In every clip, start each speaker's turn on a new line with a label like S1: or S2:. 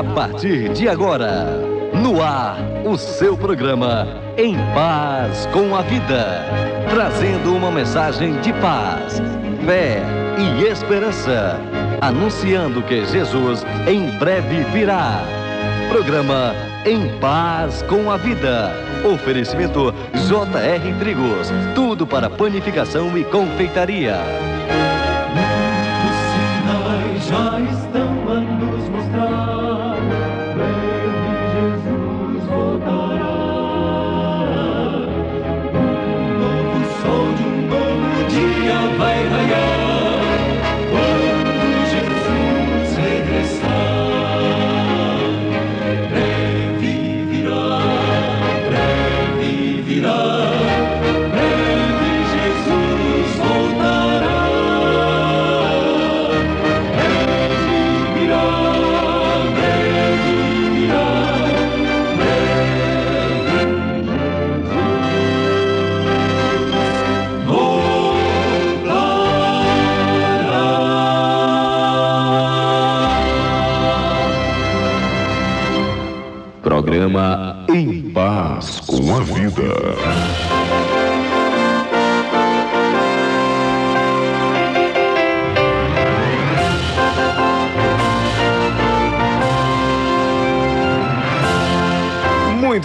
S1: A partir de agora, no ar, o seu programa Em Paz com a Vida. Trazendo uma mensagem de paz, fé e esperança. Anunciando que Jesus em breve virá. Programa Em Paz com a Vida. Oferecimento JR Trigos. Tudo para panificação e confeitaria.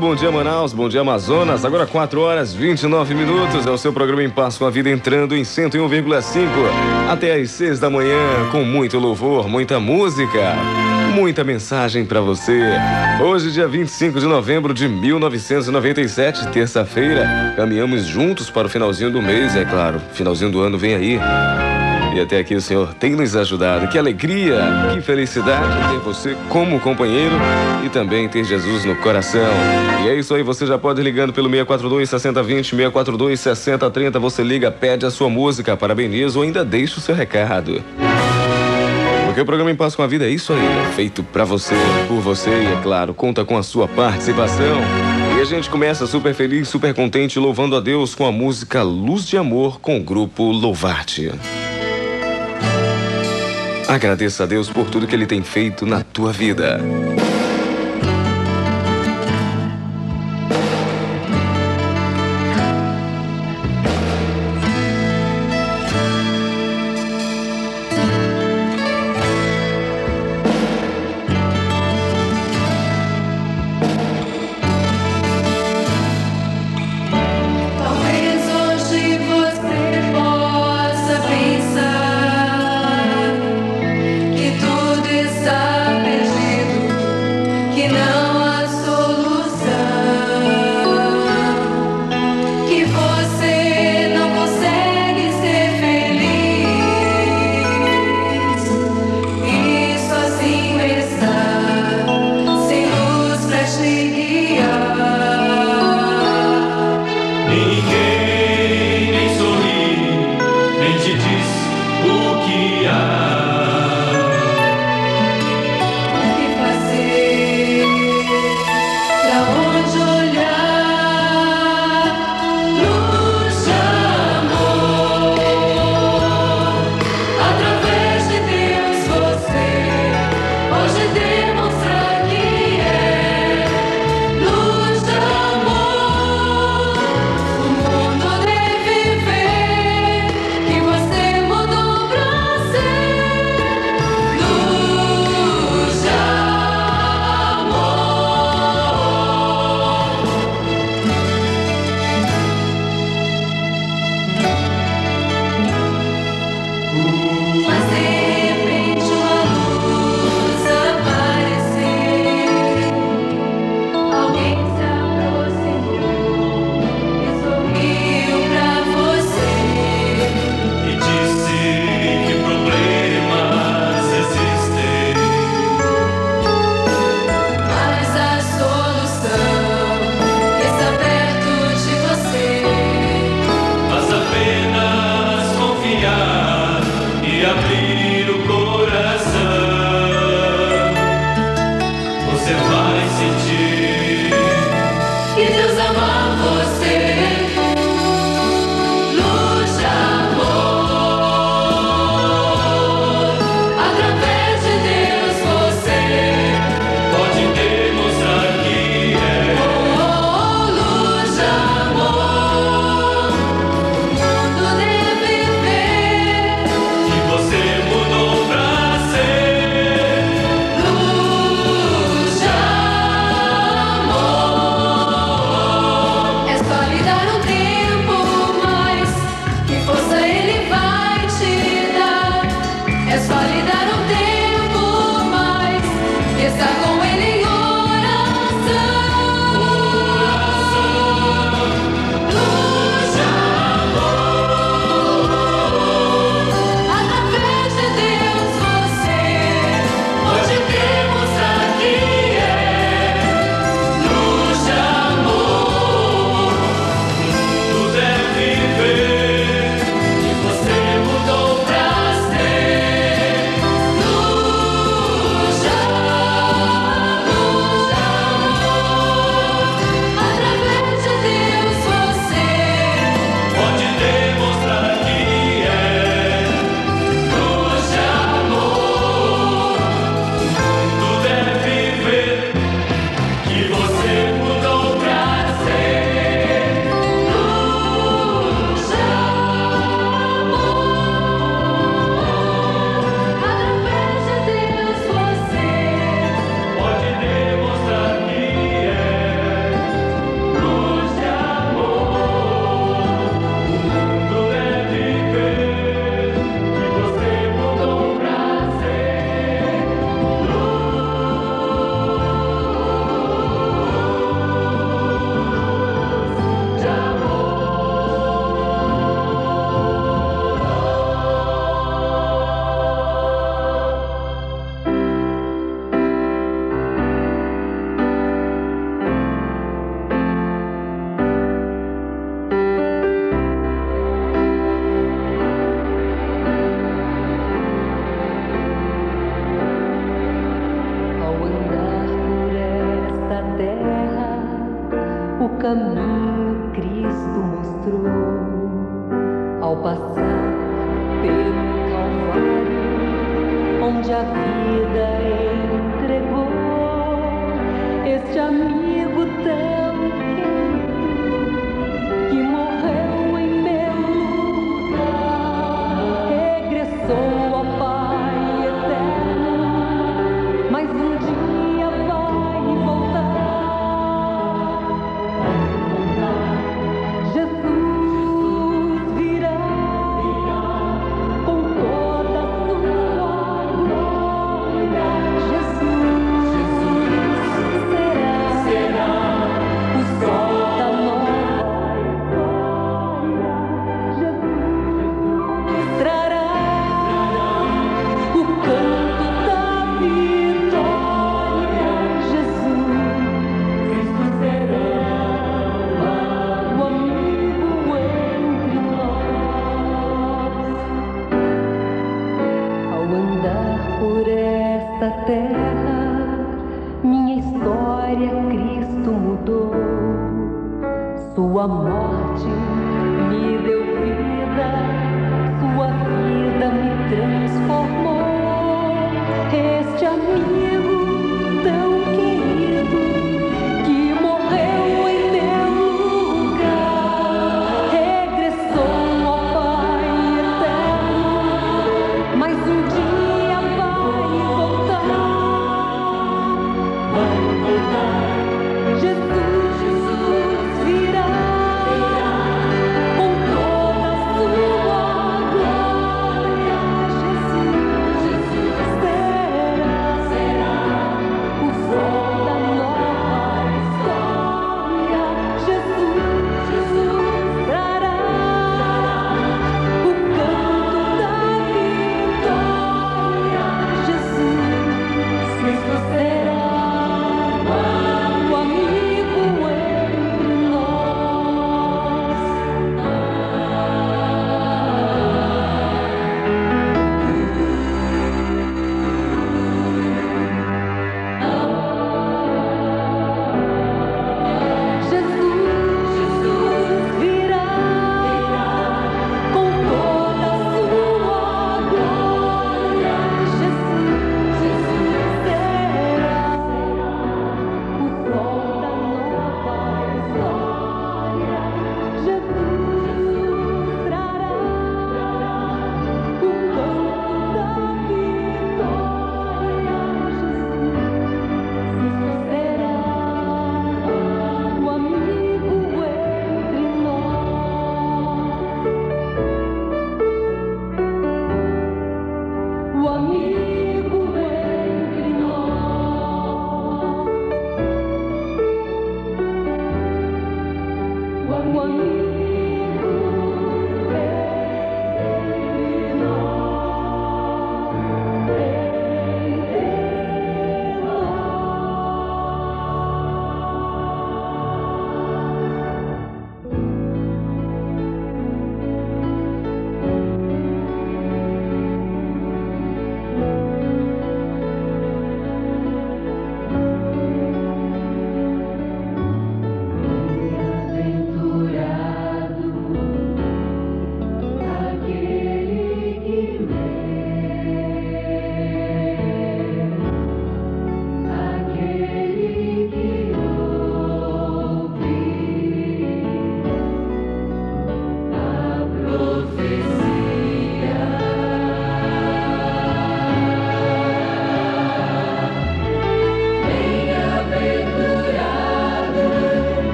S2: Bom dia, Manaus. Bom dia, Amazonas. Agora 4 horas 29 minutos. É o seu programa Em Paz com a Vida entrando em 101,5 até às 6 da manhã, com muito louvor, muita música, muita mensagem para você. Hoje, dia 25 de novembro de 1997, terça-feira, caminhamos juntos para o finalzinho do mês, é claro. Finalzinho do ano vem aí. E até aqui o Senhor tem nos ajudado. Que alegria, que felicidade ter você como companheiro e também ter Jesus no coração. E é isso aí, você já pode ir ligando pelo 642 6020, 642 6030. Você liga, pede a sua música, parabeniza ou ainda deixa o seu recado. Porque o programa Em Paz com a Vida é isso aí, é feito pra você, por você e, é claro, conta com a sua participação. E a gente começa super feliz, super contente, louvando a Deus com a música Luz de Amor com o grupo Louvarte. Agradeça a Deus por tudo que Ele tem feito na tua vida.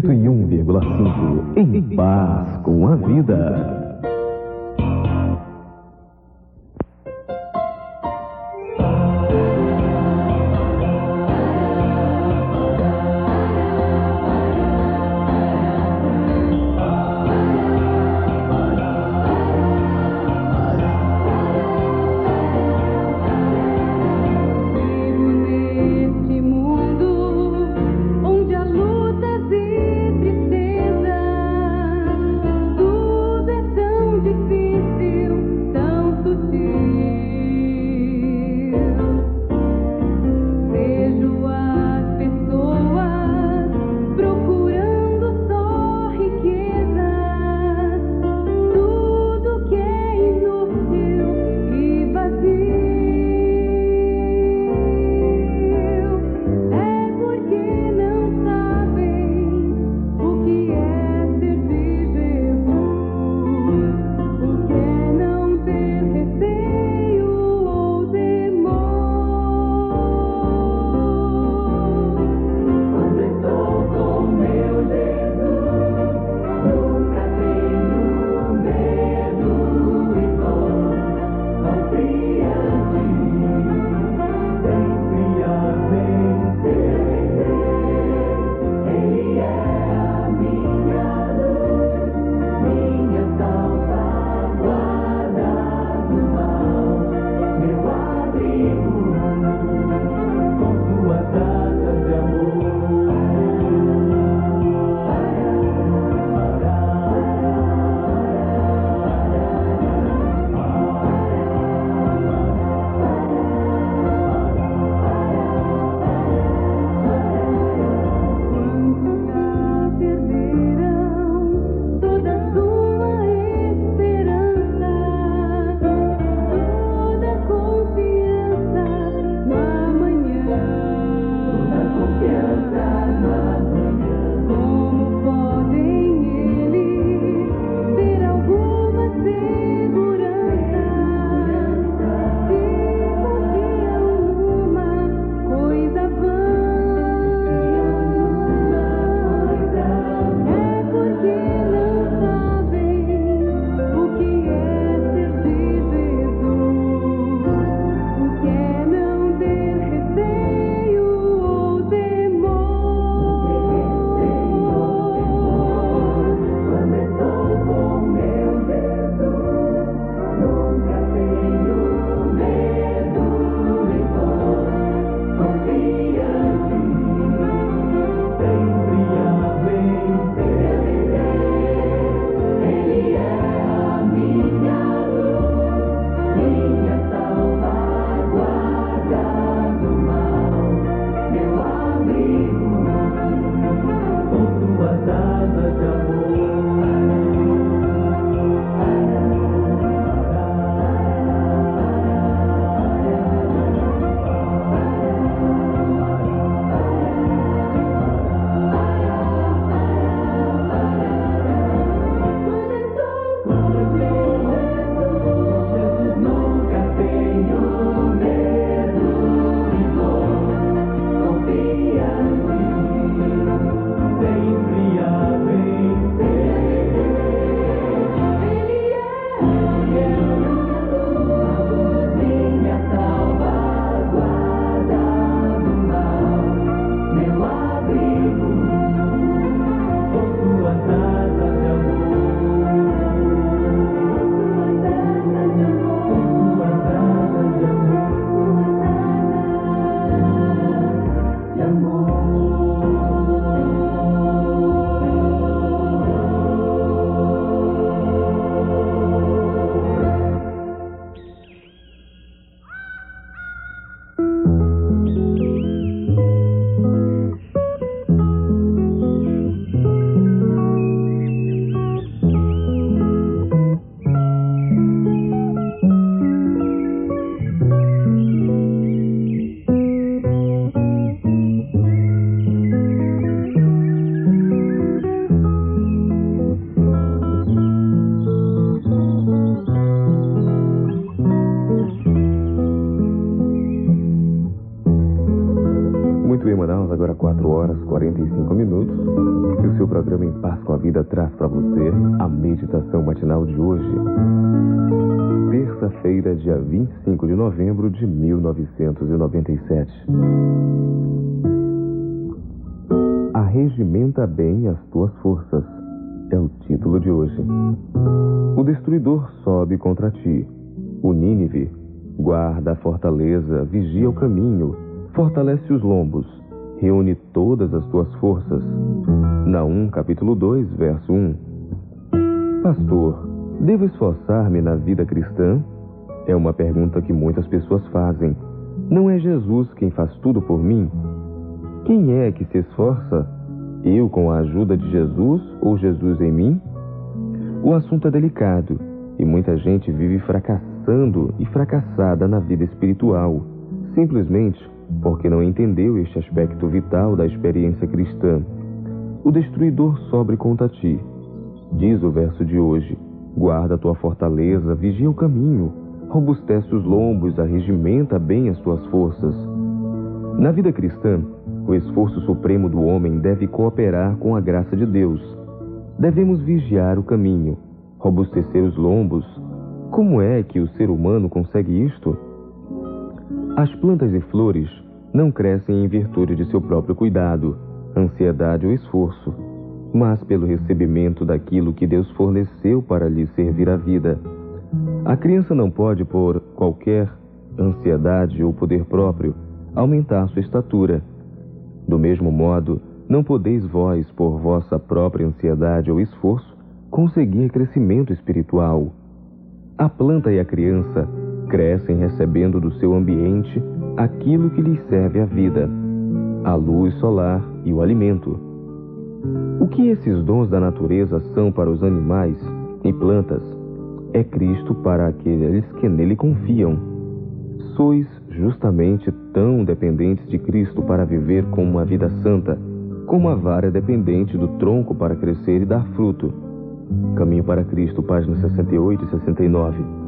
S3: 101,5 em paz com a vida.
S2: Programa Em Paz com a Vida traz para você a meditação matinal de hoje. Terça-feira, dia 25 de novembro de 1997. Arregimenta bem as tuas forças. É o título de hoje. O destruidor sobe contra ti. O Nínive guarda a fortaleza, vigia o caminho, fortalece os lombos reúne todas as tuas forças. Naum, capítulo 2, verso 1. Pastor, devo esforçar-me na vida cristã? É uma pergunta que muitas pessoas fazem. Não é Jesus quem faz tudo por mim? Quem é que se esforça? Eu com a ajuda de Jesus ou Jesus em mim? O assunto é delicado e muita gente vive fracassando e fracassada na vida espiritual, simplesmente porque não entendeu este aspecto vital da experiência cristã. O destruidor sobre contra ti. Diz o verso de hoje: Guarda a tua fortaleza, vigia o caminho, robustece os lombos, arregimenta bem as tuas forças. Na vida cristã, o esforço supremo do homem deve cooperar com a graça de Deus. Devemos vigiar o caminho, robustecer os lombos. Como é que o ser humano consegue isto? As plantas e flores não crescem em virtude de seu próprio cuidado, ansiedade ou esforço, mas pelo recebimento daquilo que Deus forneceu para lhe servir a vida. A criança não pode, por qualquer ansiedade ou poder próprio, aumentar sua estatura. Do mesmo modo, não podeis vós, por vossa própria ansiedade ou esforço, conseguir crescimento espiritual. A planta e a criança crescem recebendo do seu ambiente aquilo que lhes serve a vida, a luz solar e o alimento. O que esses dons da natureza são para os animais e plantas é Cristo para aqueles que nele confiam. Sois justamente tão dependentes de Cristo para viver com uma vida santa, como a vara é dependente do tronco para crescer e dar fruto. Caminho para Cristo, páginas 68 e 69.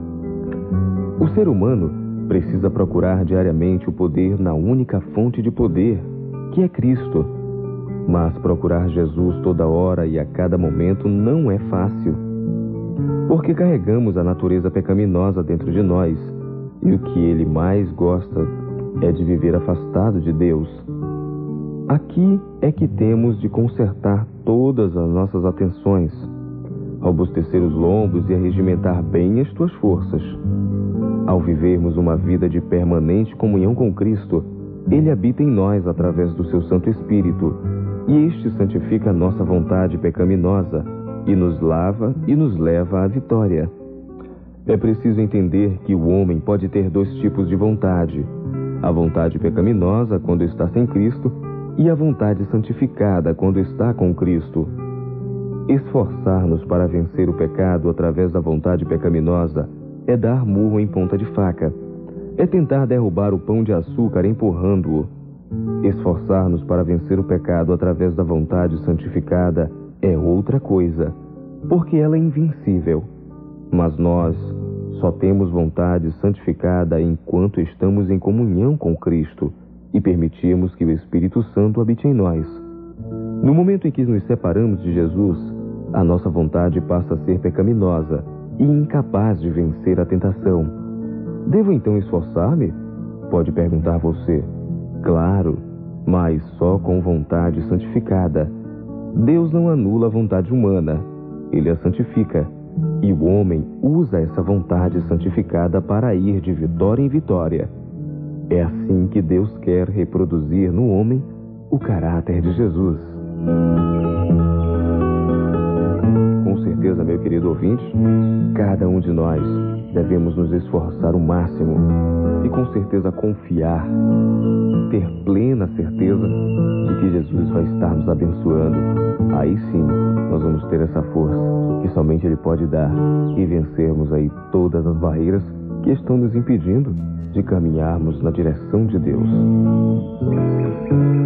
S2: O ser humano precisa procurar diariamente o poder na única fonte de poder, que é Cristo. Mas procurar Jesus toda hora e a cada momento não é fácil. Porque carregamos a natureza pecaminosa dentro de nós e o que ele mais gosta é de viver afastado de Deus. Aqui é que temos de consertar todas as nossas atenções, robustecer os lombos e arregimentar bem as tuas forças. Ao vivermos uma vida de permanente comunhão com Cristo, Ele habita em nós através do seu Santo Espírito, e este santifica a nossa vontade pecaminosa e nos lava e nos leva à vitória. É preciso entender que o homem pode ter dois tipos de vontade: a vontade pecaminosa quando está sem Cristo e a vontade santificada quando está com Cristo. Esforçar-nos para vencer o pecado através da vontade pecaminosa é dar murro em ponta de faca. É tentar derrubar o pão de açúcar empurrando-o. Esforçar-nos para vencer o pecado através da vontade santificada é outra coisa, porque ela é invencível. Mas nós só temos vontade santificada enquanto estamos em comunhão com Cristo e permitimos que o Espírito Santo habite em nós. No momento em que nos separamos de Jesus, a nossa vontade passa a ser pecaminosa e incapaz de vencer a tentação. Devo então esforçar-me? Pode perguntar você. Claro, mas só com vontade santificada. Deus não anula a vontade humana, ele a santifica. E o homem usa essa vontade santificada para ir de vitória em vitória. É assim que Deus quer reproduzir no homem o caráter de Jesus certeza, meu querido ouvinte, cada um de nós devemos nos esforçar o máximo e com certeza confiar, ter plena certeza de que Jesus vai estar nos abençoando. Aí sim, nós vamos ter essa força que somente Ele pode dar e vencermos aí todas as barreiras que estão nos impedindo de caminharmos na direção de Deus.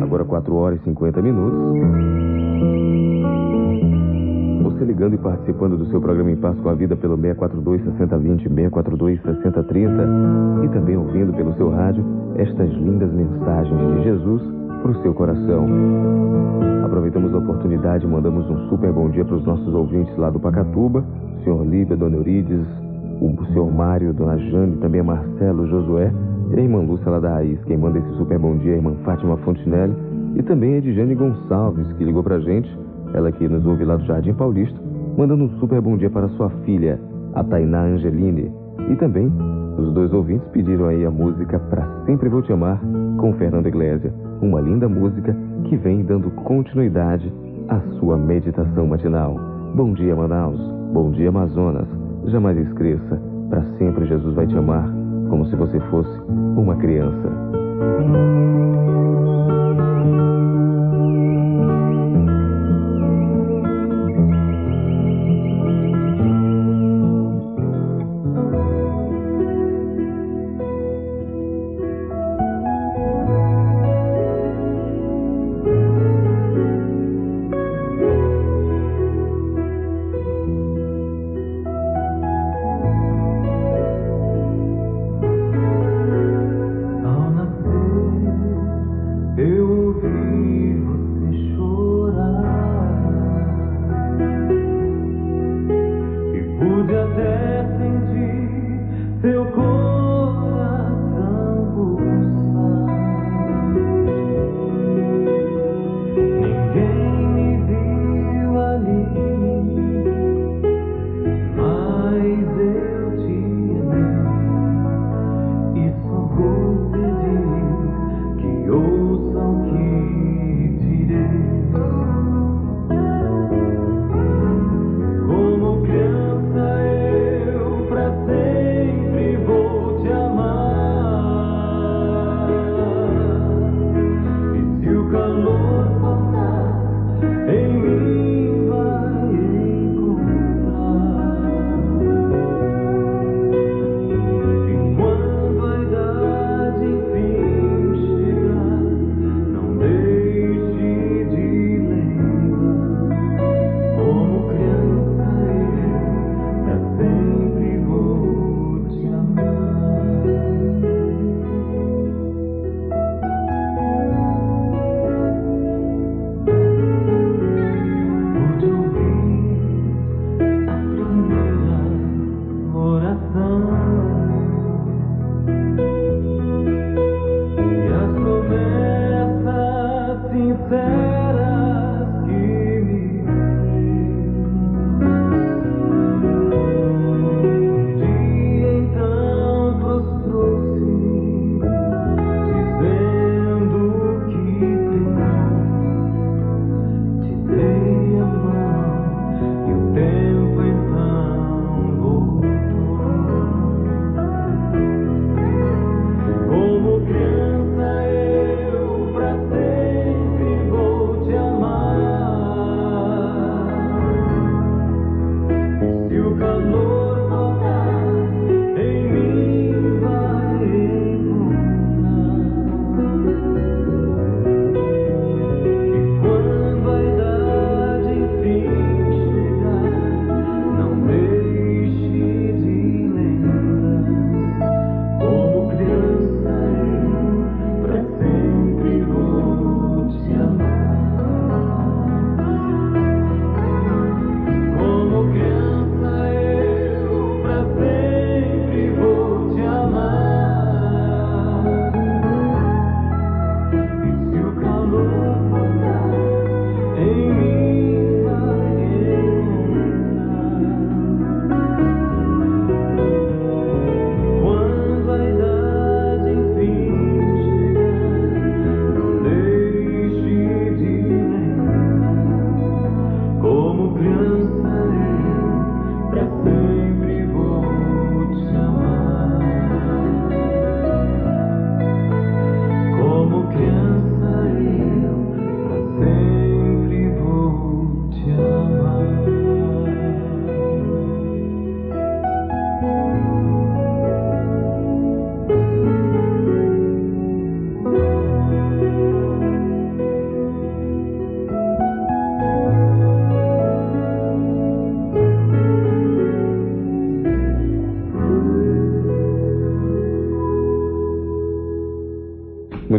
S2: Agora 4 horas e 50 minutos você ligando e participando do seu programa Em Paz com a Vida pelo 642-6020, 642-6030 e também ouvindo pelo seu rádio estas lindas mensagens de Jesus para o seu coração. Aproveitamos a oportunidade continuidade, mandamos um super bom dia para os nossos ouvintes lá do Pacatuba, o senhor Lívia, dona Eurides, o senhor Mário, dona Jane, também a Marcelo, Josué e a irmã Lúcia lá da Raiz. Quem manda esse super bom dia é a irmã Fátima Fontinelli e também a Edjane Gonçalves, que ligou pra gente, ela que nos ouve lá do Jardim Paulista, mandando um super bom dia para sua filha, a Tainá Angeline. E também os dois ouvintes pediram aí a música Pra Sempre Vou Te Amar, com Fernando Iglesias. Uma linda música que vem dando continuidade à sua meditação matinal. Bom dia, Manaus. Bom dia, Amazonas. Jamais esqueça, para sempre Jesus vai te amar, como se você fosse uma criança.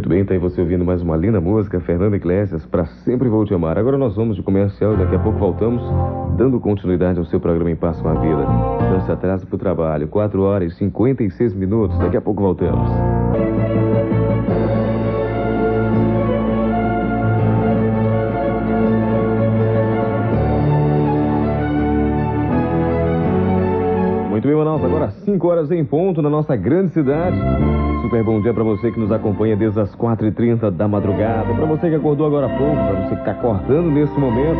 S2: Bem, tá aí você ouvindo mais uma linda música, Fernanda Iglesias, para sempre vou te amar. Agora nós vamos de comercial e daqui a pouco voltamos, dando continuidade ao seu programa Em Paz com a Vida. Não se atrasa pro trabalho, 4 horas e 56 minutos, daqui a pouco voltamos. Manaus, agora 5 horas em ponto na nossa grande cidade. Super bom dia para você que nos acompanha desde as 4h30 da madrugada. Para você que acordou agora há pouco, para você que está acordando nesse momento,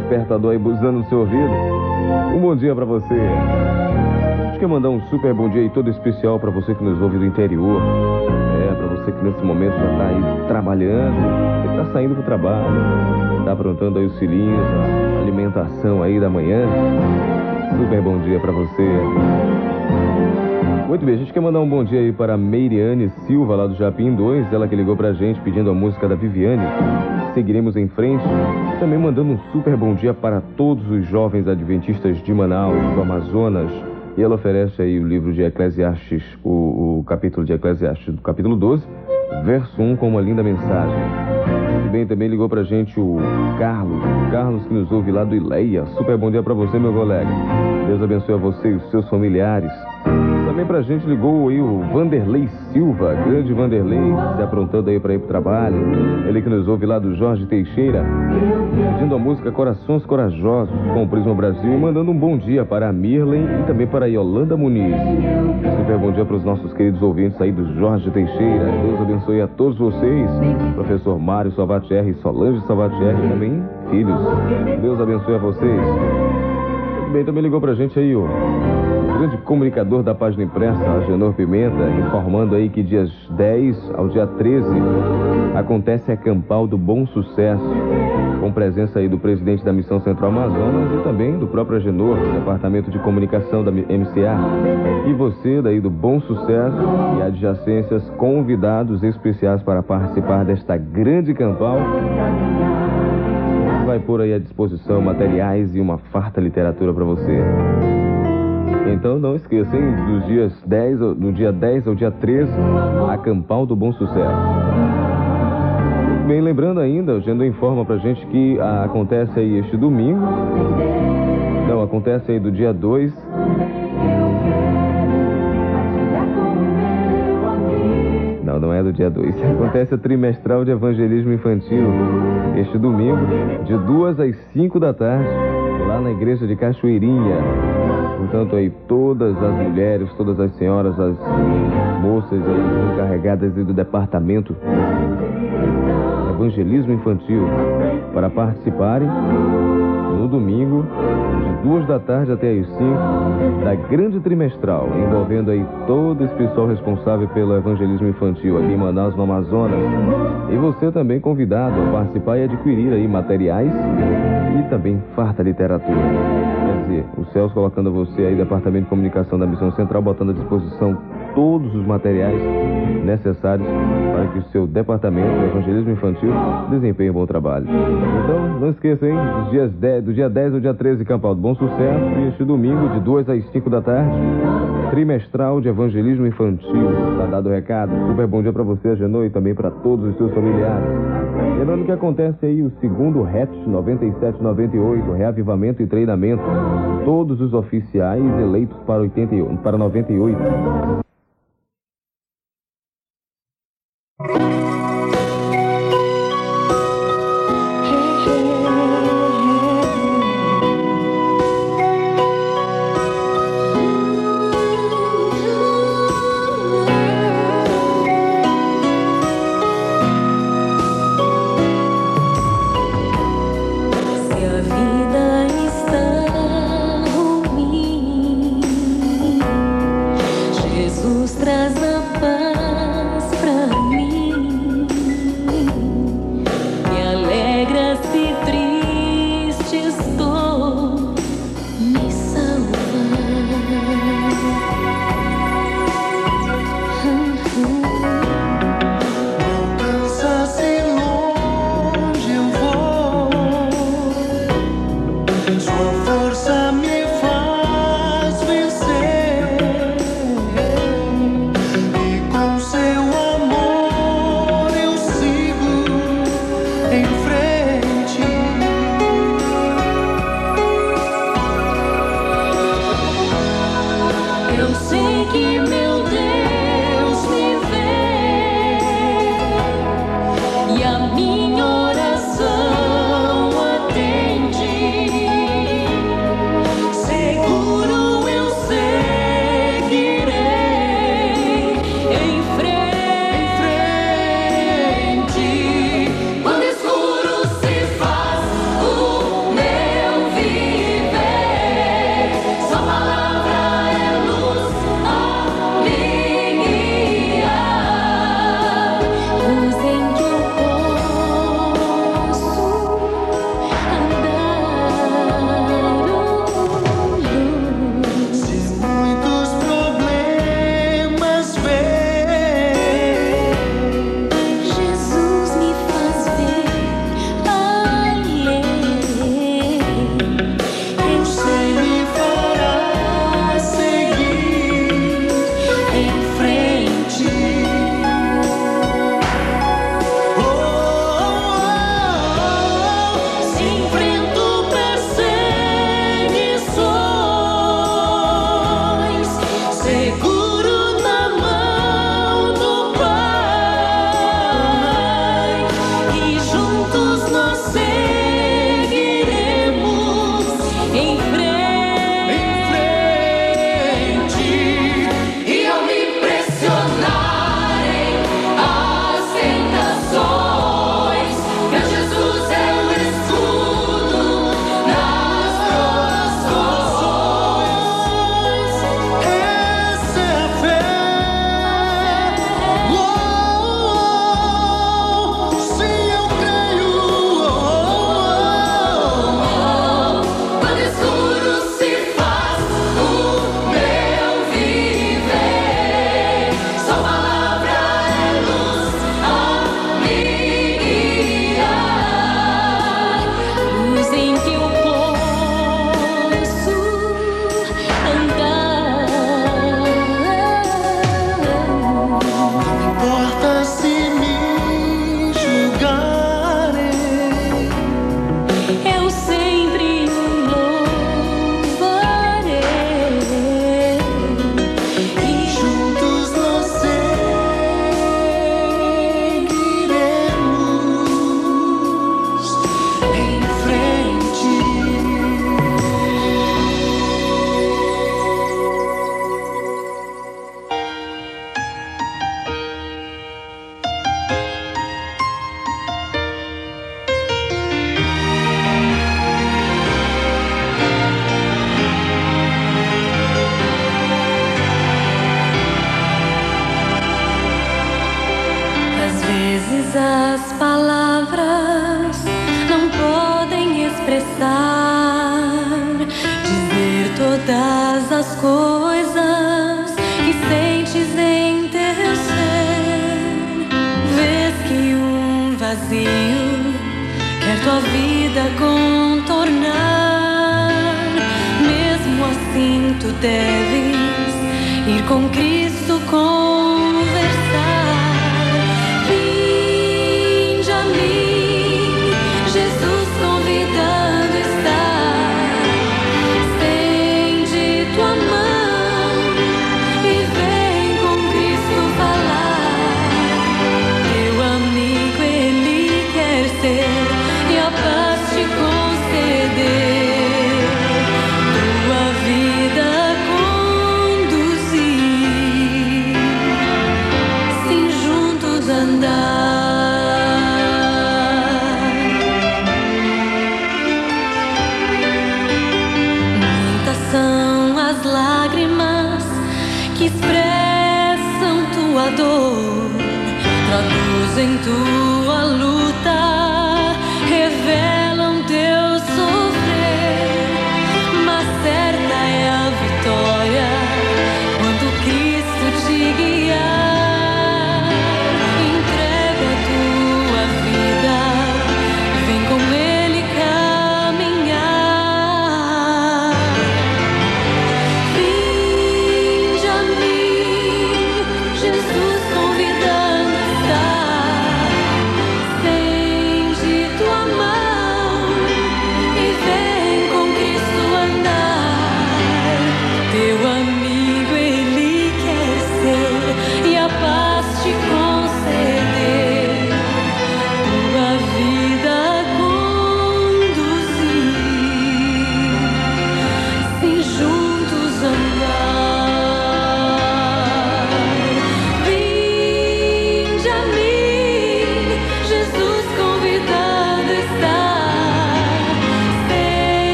S2: despertador aí buzinando no seu ouvido. Um bom dia para você. A gente quer mandar um super bom dia aí todo especial para você que nos ouve do interior. É, para você que nesse momento já está aí trabalhando, está saindo para o trabalho, está aprontando aí os filhinhos, a alimentação aí da manhã. Super bom dia para você. Muito bem, a gente quer mandar um bom dia aí para Meiriane Silva, lá do Japim 2. Ela que ligou pra gente pedindo a música da Viviane. Seguiremos em frente. Também mandando um super bom dia para todos os jovens adventistas de Manaus, do Amazonas. E ela oferece aí o livro de Eclesiastes, o, o capítulo de Eclesiastes, do capítulo 12, verso 1, com uma linda mensagem. Bem, também ligou pra gente o Carlos. Carlos que nos ouve lá do Ileia. Super bom dia pra você, meu colega. Deus abençoe a você e os seus familiares. Também pra gente ligou aí o Vanderlei Silva, grande Vanderlei, se aprontando aí pra ir pro trabalho. Ele que nos ouve lá do Jorge Teixeira, pedindo a música Corações Corajosos com o Prisma Brasil e mandando um bom dia para a Mirlen e também para a Yolanda Muniz. Super bom dia para os nossos queridos ouvintes aí do Jorge Teixeira. Deus abençoe a todos vocês. Professor Mário Salvatierre Solange Salvatierre também, filhos. Deus abençoe a vocês. Bem, também ligou pra gente aí o grande comunicador da página impressa, Agenor Pimenta, informando aí que dias 10 ao dia 13 acontece a Campal do Bom Sucesso, com presença aí do presidente da Missão Central Amazonas e também do próprio Agenor, do Departamento de Comunicação da MCA. E você daí do Bom Sucesso e adjacências convidados especiais para participar desta grande Campal vai pôr aí à disposição materiais e uma farta literatura para você. Então não esqueça, hein? Dos dias 10, ao- do dia 10 ao dia 13, a Campal do Bom Sucesso. Bem, lembrando ainda, o Gendo informa pra gente que ah, acontece aí este domingo. Não, acontece aí do dia 2 Não, não é do dia 2. Acontece a trimestral de evangelismo infantil este domingo, de 2 às 5 da tarde, lá na igreja de Cachoeirinha. Portanto, aí todas as mulheres, todas as senhoras, as moças aí encarregadas aí do departamento de evangelismo infantil para participarem no domingo, de duas da tarde até as 5, da grande trimestral, envolvendo aí todo esse pessoal responsável pelo evangelismo infantil aqui em Manaus, no Amazonas. E você também convidado a participar e adquirir aí materiais e também farta literatura. Dizer, o Celso colocando você aí, Departamento de Comunicação da Missão Central, botando à disposição todos os materiais necessários para que o seu departamento de evangelismo infantil desempenhe um bom trabalho. Então, não esqueça, hein? Dos dias 10, do dia 10 ao dia 13, Campal do Bom Sucesso, e este domingo, de 2 às 5 da tarde, trimestral de evangelismo infantil. Tá dado o recado. Super bom dia para você, Agenor, e também para todos os seus familiares. Lembrando que acontece aí o segundo RET 9798, reavivamento e treinamento. Todos os oficiais eleitos para, 88, para 98.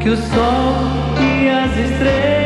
S4: Que
S3: o sol e as estrelas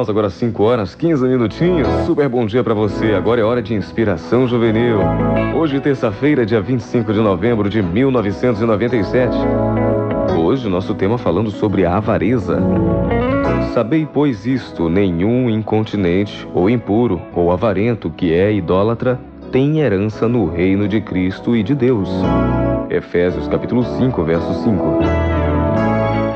S2: Manaus, agora 5 horas, 15 minutinhos. Super bom dia pra você. Agora é hora de inspiração juvenil. Hoje, terça-feira, dia 25 de novembro de 1997. Hoje, nosso tema falando sobre a avareza. Sabei, pois, isto: nenhum incontinente, ou impuro, ou avarento que é idólatra tem herança no reino de Cristo e de Deus. Efésios capítulo 5, verso 5.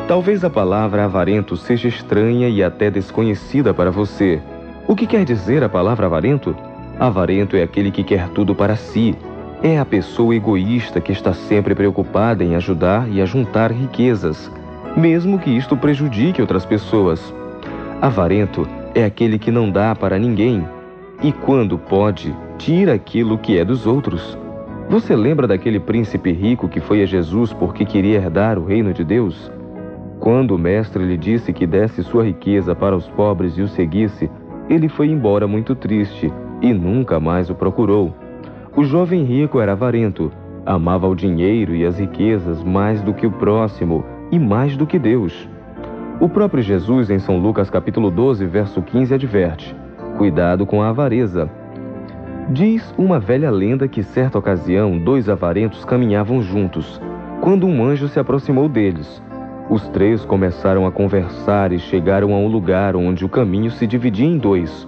S2: Talvez a palavra avarento seja estranha e até desconhecida para você. O que quer dizer a palavra avarento? Avarento é aquele que quer tudo para si. É a pessoa egoísta que está sempre preocupada em ajudar e a juntar riquezas, mesmo que isto prejudique outras pessoas. Avarento é aquele que não dá para ninguém e, quando pode, tira aquilo que é dos outros. Você lembra daquele príncipe rico que foi a Jesus porque queria herdar o reino de Deus? Quando o mestre lhe disse que desse sua riqueza para os pobres e o seguisse, ele foi embora muito triste e nunca mais o procurou. O jovem rico era avarento, amava o dinheiro e as riquezas mais do que o próximo e mais do que Deus. O próprio Jesus, em São Lucas capítulo 12, verso 15, adverte: Cuidado com a avareza. Diz uma velha lenda que certa ocasião dois avarentos caminhavam juntos, quando um anjo se aproximou deles. Os três começaram a conversar e chegaram a um lugar onde o caminho se dividia em dois.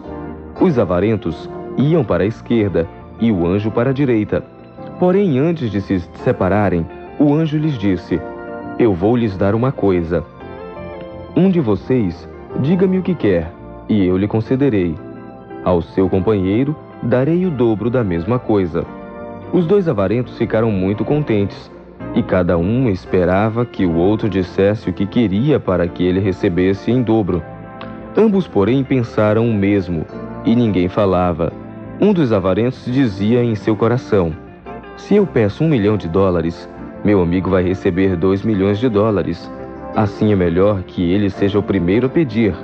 S2: Os avarentos iam para a esquerda e o anjo para a direita. Porém, antes de se separarem, o anjo lhes disse: Eu vou lhes dar uma coisa. Um de vocês, diga-me o que quer, e eu lhe concederei. Ao seu companheiro, darei o dobro da mesma coisa. Os dois avarentos ficaram muito contentes e cada um esperava que o outro dissesse o que queria para que ele recebesse em dobro. Ambos, porém, pensaram o mesmo, e ninguém falava. Um dos avarentos dizia em seu coração: Se eu peço um milhão de dólares, meu amigo vai receber dois milhões de dólares. Assim é melhor que ele seja o primeiro a pedir,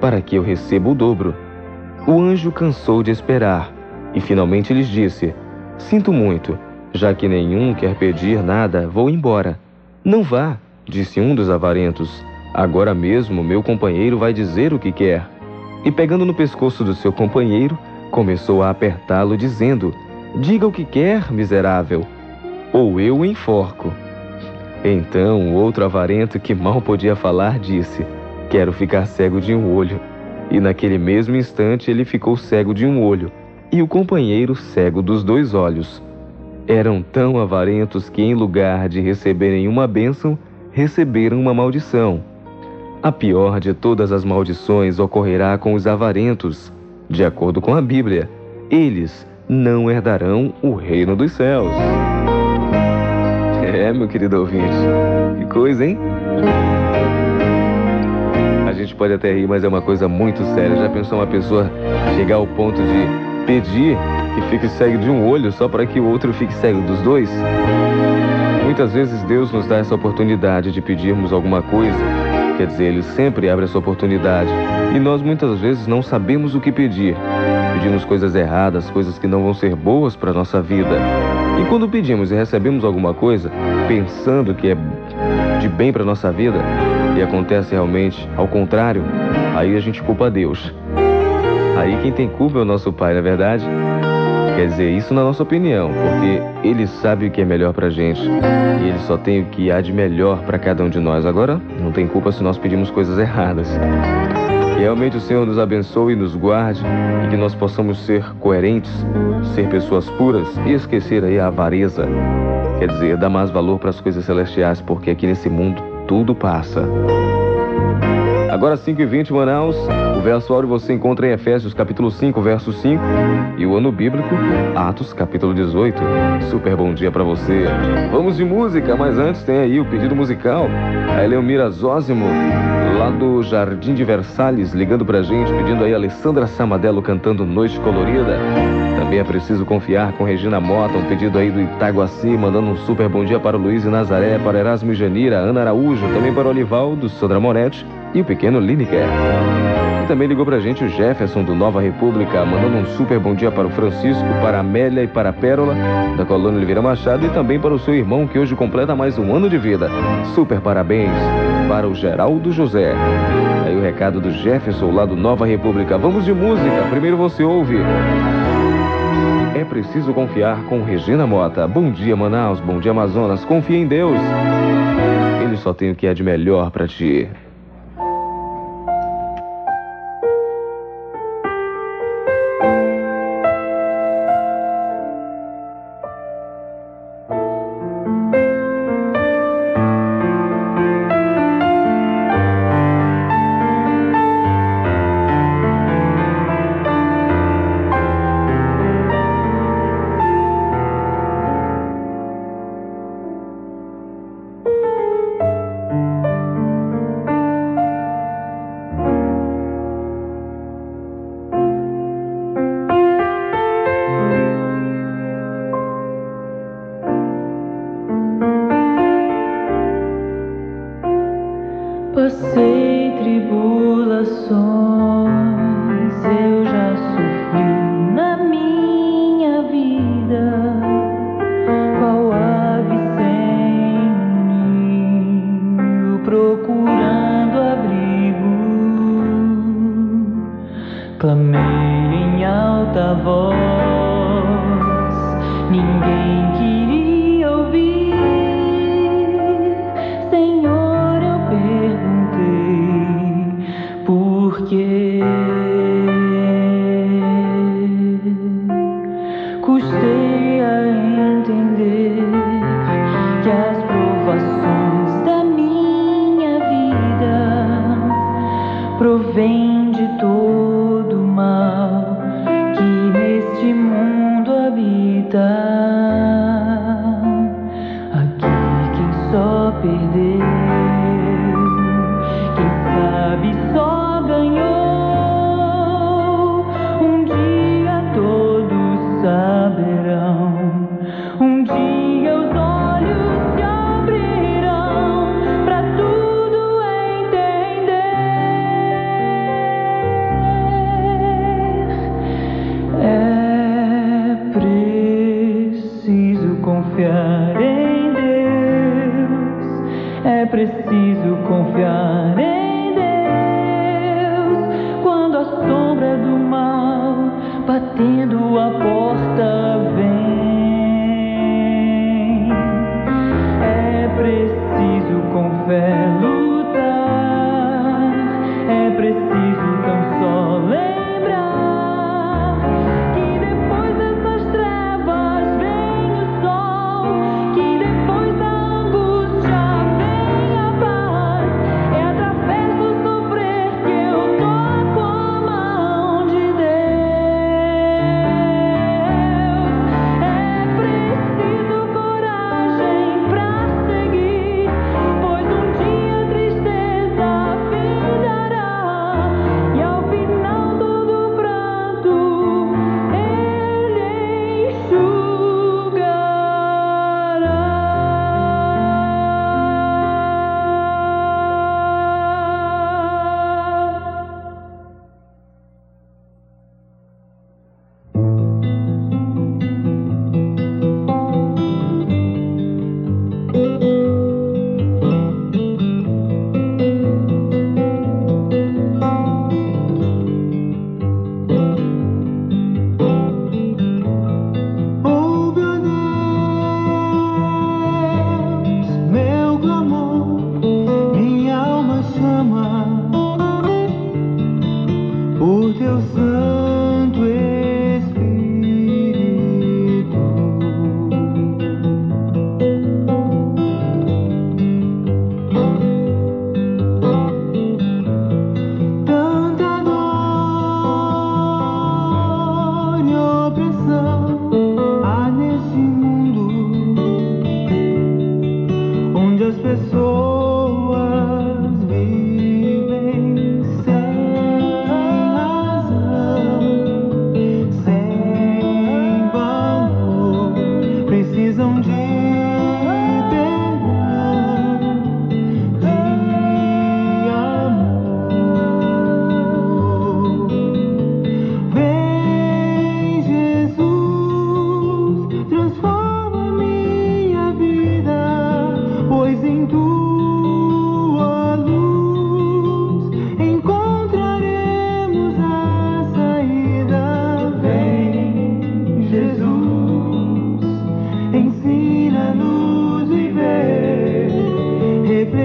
S2: para que eu receba o dobro. O anjo cansou de esperar e finalmente lhes disse: Sinto muito. Já que nenhum quer pedir nada, vou embora. Não vá, disse um dos avarentos. Agora mesmo meu companheiro vai dizer o que quer. E pegando no pescoço do seu companheiro, começou a apertá-lo, dizendo: Diga o que quer, miserável, ou eu o enforco. Então o outro avarento, que mal podia falar, disse: Quero ficar cego de um olho. E naquele mesmo instante ele ficou cego de um olho, e o companheiro cego dos dois olhos. Eram tão avarentos que, em lugar de receberem uma bênção, receberam uma maldição. A pior de todas as maldições ocorrerá com os avarentos. De acordo com a Bíblia, eles não herdarão o reino dos céus. É, meu querido ouvinte. Que coisa, hein? A gente pode até rir, mas é uma coisa muito séria. Já pensou uma pessoa chegar ao ponto de pedir que fique cego de um olho só para que o outro fique cego dos dois? Muitas vezes Deus nos dá essa oportunidade de pedirmos alguma coisa. Quer dizer, Ele sempre abre essa oportunidade. E nós muitas vezes não sabemos o que pedir. Pedimos coisas erradas, coisas que não vão ser boas para a nossa vida. E quando pedimos e recebemos alguma coisa, pensando que é de bem para nossa vida, e acontece realmente ao contrário, aí a gente culpa Deus. Aí quem tem culpa é o nosso Pai, na é verdade? Quer dizer, isso na nossa opinião, porque Ele sabe o que é melhor pra gente. E Ele só tem o que há de melhor para cada um de nós. Agora, não tem culpa se nós pedimos coisas erradas. Que realmente o Senhor nos abençoe e nos guarde e que nós possamos ser coerentes, ser pessoas puras e esquecer aí a avareza. Quer dizer, dar mais valor para as coisas celestiais, porque aqui nesse mundo tudo passa. Agora 5 e 20 Manaus, verso áureo você encontra em Efésios capítulo 5, verso 5 e o ano bíblico, Atos capítulo 18. Super bom dia para você. Vamos de música, mas antes tem aí o pedido musical. A Eleomira Zózimo, lá do Jardim de Versalhes, ligando pra gente, pedindo aí a Alessandra Samadello cantando Noite Colorida. Também é preciso confiar com Regina Mota, um pedido aí do Itaguaci, mandando um super bom dia para o Luiz e Nazaré, para Erasmo e Janira, Ana Araújo, também para Olivaldo, Sandra Moretti e o pequeno Lineker. E também ligou pra gente o Jefferson do Nova República, mandando um super bom dia para o Francisco, para a Amélia e para a Pérola, da Colônia Oliveira Machado, e também para o seu irmão que hoje completa mais um ano de vida. Super parabéns para o Geraldo José. Aí o recado do Jefferson lá do Nova República. Vamos de música. Primeiro você ouve. É preciso confiar com Regina Mota. Bom dia, Manaus. Bom dia, Amazonas. Confia em Deus. Ele só tem o que é de melhor para ti.
S3: Procurando abrigo, clamei em alta voz,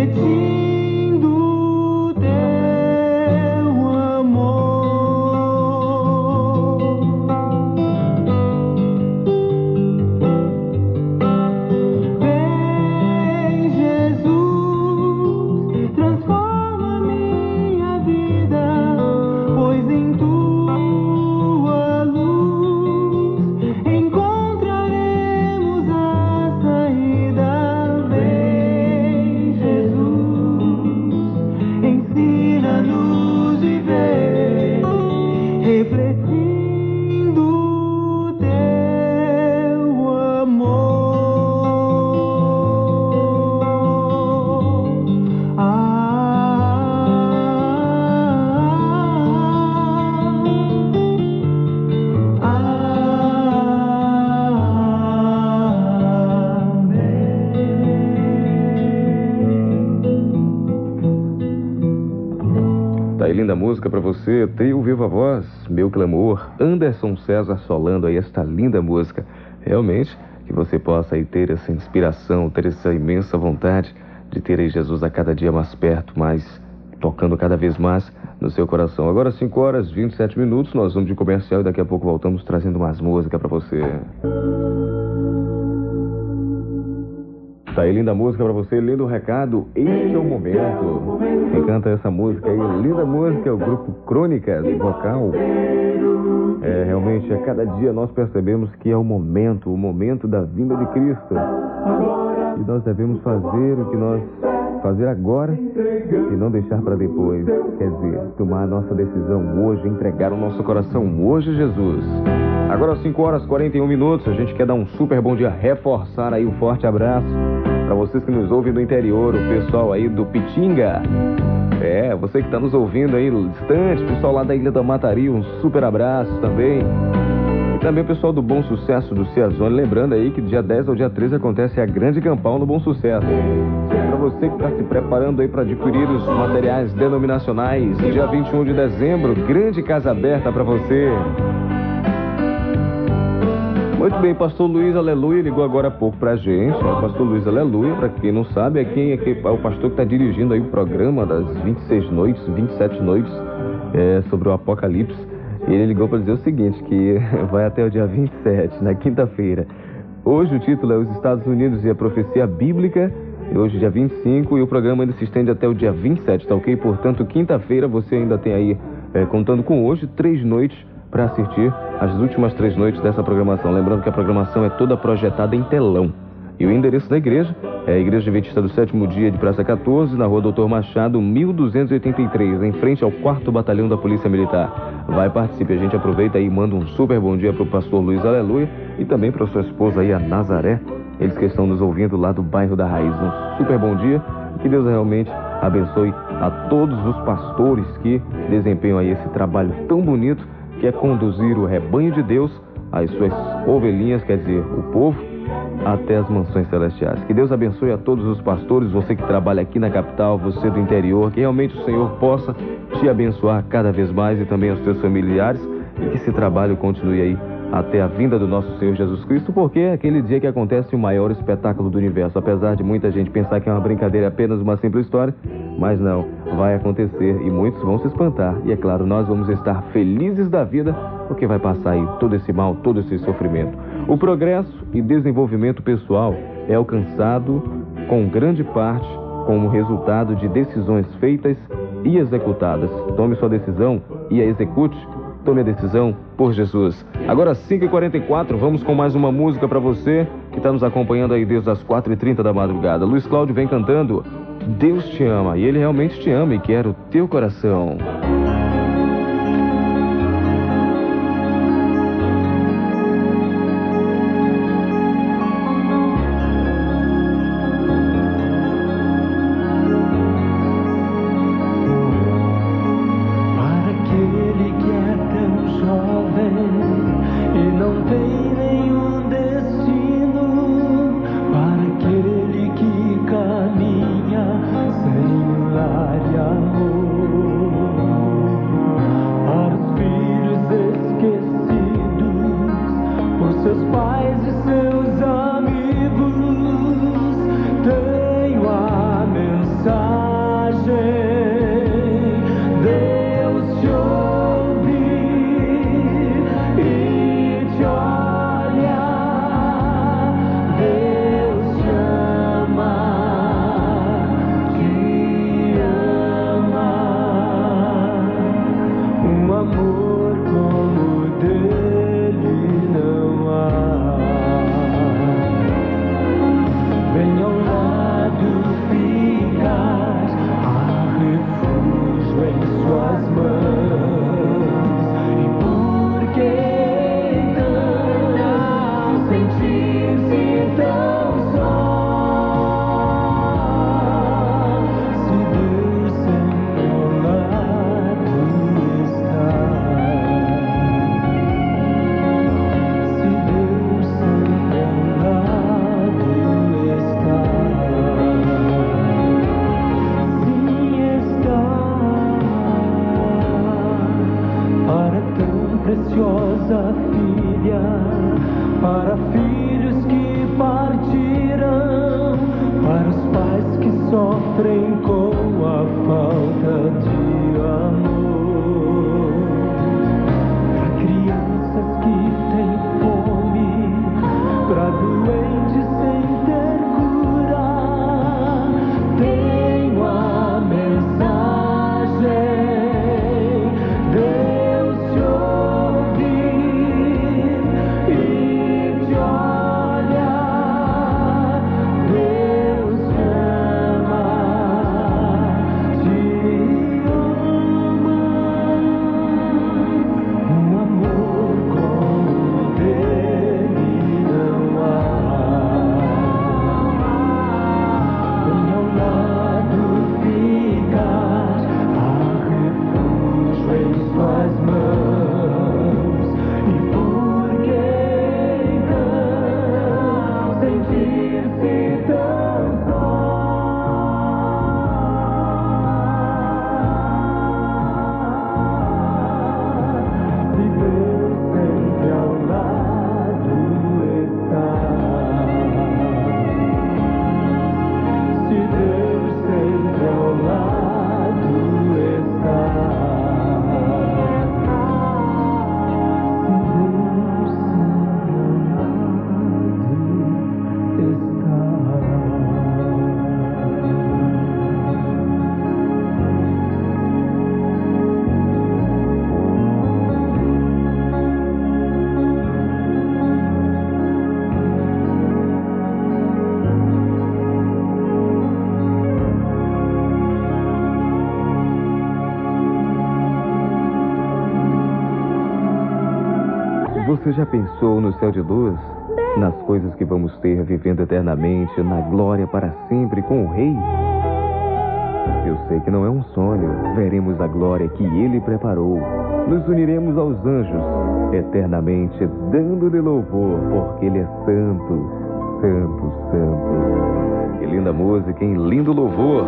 S2: música Anderson César solando aí esta linda música. Realmente, que você possa aí ter essa inspiração, ter essa imensa vontade de ter aí Jesus a cada dia mais perto, mais tocando cada vez mais no seu coração. Agora 5 horas 27 minutos, nós vamos de comercial e daqui a pouco voltamos trazendo mais música para você. Tá aí, linda música para você, lindo recado. Este é o momento. Quem canta essa música aí, linda música, é o grupo Crônicas, vocal. É, realmente, a cada dia nós percebemos que é o momento, o momento da vinda de Cristo. E nós devemos fazer o que nós fazer agora e não deixar para depois. Quer dizer, tomar a nossa decisão hoje, entregar o nosso coração hoje, Jesus. Agora, 5 horas e 41 minutos, a gente quer dar um super bom dia, reforçar aí um forte abraço para vocês que nos ouvem do interior, o pessoal aí do Pitinga. É, você que está nos ouvindo aí distante, pessoal lá da Ilha da Mataria, um super abraço também. E também o pessoal do Bom Sucesso do Ciazone, lembrando aí que dia 10 ao dia 13 acontece a grande campal no Bom Sucesso. Para você que está se preparando aí para adquirir os materiais denominacionais, dia 21 de dezembro, grande casa aberta para você. Muito bem, pastor Luiz Aleluia ligou agora há pouco pra gente. O pastor Luiz Aleluia, pra quem não sabe, é quem é, é o pastor que está dirigindo aí o programa das 26 noites, 27 noites é, sobre o Apocalipse. E ele ligou para dizer o seguinte, que vai até o dia 27, na quinta-feira. Hoje o título é Os Estados Unidos e a Profecia Bíblica. Hoje, dia 25, e o programa ainda se estende até o dia 27, tá ok? Portanto, quinta-feira você ainda tem aí, é, contando com hoje, três noites para assistir as últimas três noites dessa programação. Lembrando que a programação é toda projetada em telão. E o endereço da igreja é a Igreja Adventista do Sétimo Dia de Praça 14, na rua Doutor Machado, 1283, em frente ao 4 Batalhão da Polícia Militar. Vai, participe, a gente aproveita e manda um super bom dia para o pastor Luiz Aleluia e também para sua esposa aí, a Nazaré, eles que estão nos ouvindo lá do bairro da Raiz. Um super bom dia que Deus realmente abençoe a todos os pastores que desempenham aí esse trabalho tão bonito que é conduzir o rebanho de Deus, as suas ovelhinhas, quer dizer, o povo, até as mansões celestiais. Que Deus abençoe a todos os pastores, você que trabalha aqui na capital, você do interior, que realmente o Senhor possa te abençoar cada vez mais e também os seus familiares e que esse trabalho continue aí até a vinda do nosso Senhor Jesus Cristo, porque é aquele dia que acontece o maior espetáculo do universo. Apesar de muita gente pensar que é uma brincadeira, apenas uma simples história, mas não, vai acontecer e muitos vão se espantar. E é claro, nós vamos estar felizes da vida, porque vai passar aí todo esse mal, todo esse sofrimento. O progresso e desenvolvimento pessoal é alcançado com grande parte como resultado de decisões feitas e executadas. Tome sua decisão e a execute Tome a decisão por Jesus. Agora, 5h44, vamos com mais uma música para você que está nos acompanhando aí desde as 4h30 da madrugada. Luiz Cláudio vem cantando Deus te ama e ele realmente te ama e quer o teu coração. Você já pensou no céu de luz? Nas coisas que vamos ter vivendo eternamente, na glória para sempre com o Rei? Eu sei que não é um sonho. Veremos a glória que Ele preparou. Nos uniremos aos anjos, eternamente dando-lhe louvor, porque Ele é santo, santo, santo. Que linda música, hein? Lindo louvor.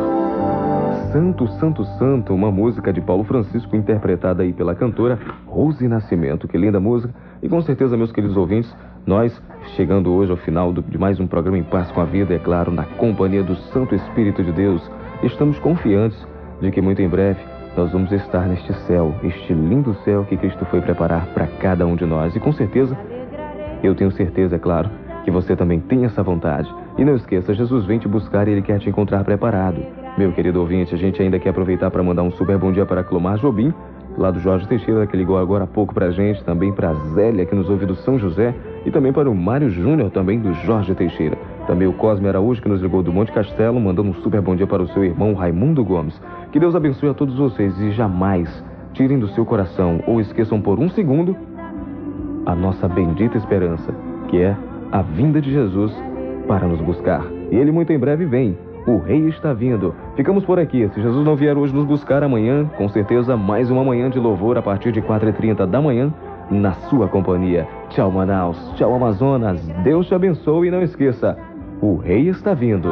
S2: Santo, Santo, Santo, uma música de Paulo Francisco interpretada aí pela cantora Rose Nascimento. Que linda música. E com certeza, meus queridos ouvintes, nós chegando hoje ao final do, de mais um programa em paz com a vida, é claro, na companhia do Santo Espírito de Deus, estamos confiantes de que muito em breve nós vamos estar neste céu, este lindo céu que Cristo foi preparar para cada um de nós. E com certeza, eu tenho certeza, é claro, que você também tem essa vontade. E não esqueça, Jesus vem te buscar e Ele quer te encontrar preparado. Meu querido ouvinte, a gente ainda quer aproveitar para mandar um super bom dia para Clomar Jobim, lá do Jorge Teixeira, que ligou agora há pouco para a gente, também para a Zélia, que nos ouve do São José, e também para o Mário Júnior, também do Jorge Teixeira. Também o Cosme Araújo, que nos ligou do Monte Castelo, mandando um super bom dia para o seu irmão Raimundo Gomes. Que Deus abençoe a todos vocês e jamais tirem do seu coração ou esqueçam por um segundo a nossa bendita esperança, que é a vinda de Jesus para nos buscar. E ele muito em breve vem. O Rei está vindo. Ficamos por aqui. Se Jesus não vier hoje nos buscar amanhã, com certeza mais uma manhã de louvor a partir de 4h30 da manhã, na sua companhia. Tchau, Manaus. Tchau, Amazonas. Deus te abençoe e não esqueça: o Rei está vindo.